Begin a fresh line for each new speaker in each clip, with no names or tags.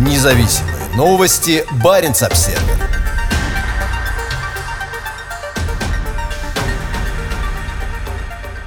Независимые новости. Барин обсерва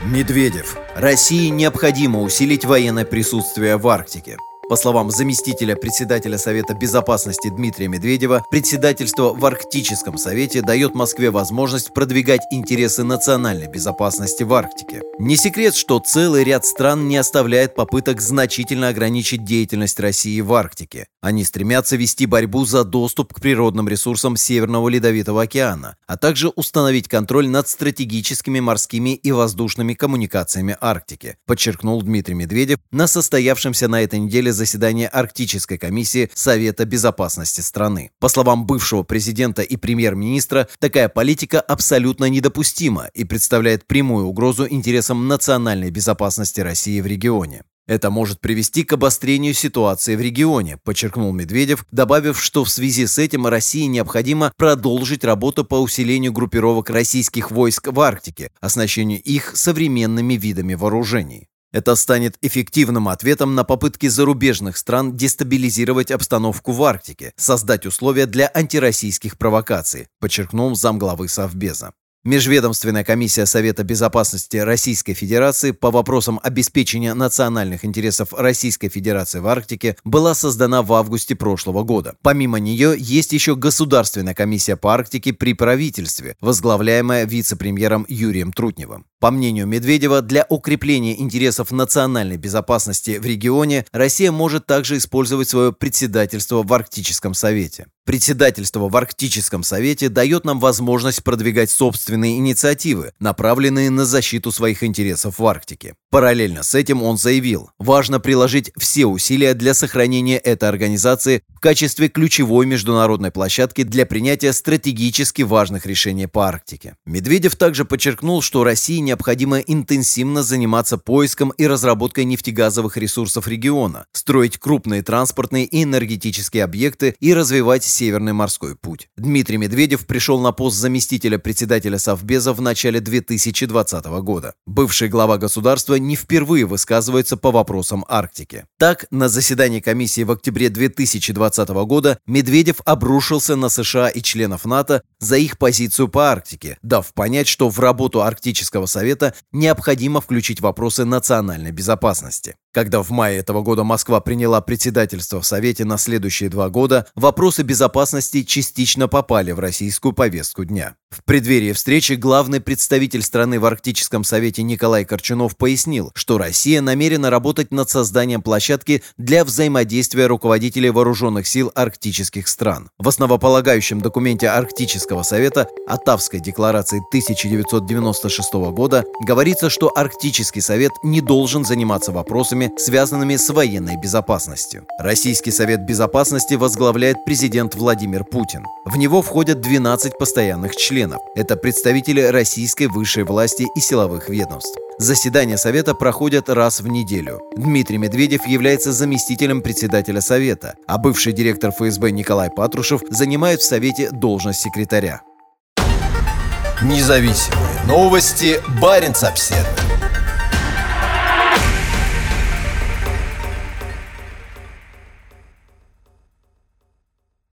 Медведев. России необходимо усилить военное присутствие в Арктике. По словам заместителя председателя Совета Безопасности Дмитрия Медведева, председательство в Арктическом Совете дает Москве возможность продвигать интересы национальной безопасности в Арктике. Не секрет, что целый ряд стран не оставляет попыток значительно ограничить деятельность России в Арктике. Они стремятся вести борьбу за доступ к природным ресурсам Северного Ледовитого океана, а также установить контроль над стратегическими морскими и воздушными коммуникациями Арктики, подчеркнул Дмитрий Медведев на состоявшемся на этой неделе заседания Арктической комиссии Совета безопасности страны. По словам бывшего президента и премьер-министра, такая политика абсолютно недопустима и представляет прямую угрозу интересам национальной безопасности России в регионе. Это может привести к обострению ситуации в регионе, подчеркнул Медведев, добавив, что в связи с этим России необходимо продолжить работу по усилению группировок российских войск в Арктике, оснащению их современными видами вооружений. Это станет эффективным ответом на попытки зарубежных стран дестабилизировать обстановку в Арктике, создать условия для антироссийских провокаций, подчеркнул замглавы Совбеза. Межведомственная комиссия Совета безопасности Российской Федерации по вопросам обеспечения национальных интересов Российской Федерации в Арктике была создана в августе прошлого года. Помимо нее есть еще Государственная комиссия по Арктике при правительстве, возглавляемая вице-премьером Юрием Трутневым. По мнению Медведева, для укрепления интересов национальной безопасности в регионе Россия может также использовать свое председательство в Арктическом совете. Председательство в Арктическом совете дает нам возможность продвигать собственные инициативы, направленные на защиту своих интересов в Арктике. Параллельно с этим он заявил, важно приложить все усилия для сохранения этой организации в качестве ключевой международной площадки для принятия стратегически важных решений по Арктике. Медведев также подчеркнул, что России необходимо интенсивно заниматься поиском и разработкой нефтегазовых ресурсов региона, строить крупные транспортные и энергетические объекты и развивать Северный морской путь. Дмитрий Медведев пришел на пост заместителя председателя Совбеза в начале 2020 года. Бывший глава государства не впервые высказывается по вопросам Арктики. Так, на заседании комиссии в октябре 2020 года Медведев обрушился на США и членов НАТО за их позицию по Арктике, дав понять, что в работу Арктического совета необходимо включить вопросы национальной безопасности. Когда в мае этого года Москва приняла председательство в Совете на следующие два года, вопросы безопасности частично попали в российскую повестку дня. В преддверии встречи главный представитель страны в Арктическом Совете Николай Корчунов пояснил, что Россия намерена работать над созданием площадки для взаимодействия руководителей вооруженных сил арктических стран. В основополагающем документе Арктического Совета Оттавской декларации 1996 года говорится, что Арктический Совет не должен заниматься вопросами вопросами, связанными с военной безопасностью. Российский Совет Безопасности возглавляет президент Владимир Путин. В него входят 12 постоянных членов. Это представители российской высшей власти и силовых ведомств. Заседания Совета проходят раз в неделю. Дмитрий Медведев является заместителем председателя Совета, а бывший директор ФСБ Николай Патрушев занимает в Совете должность секретаря.
Независимые новости. Барин обседный.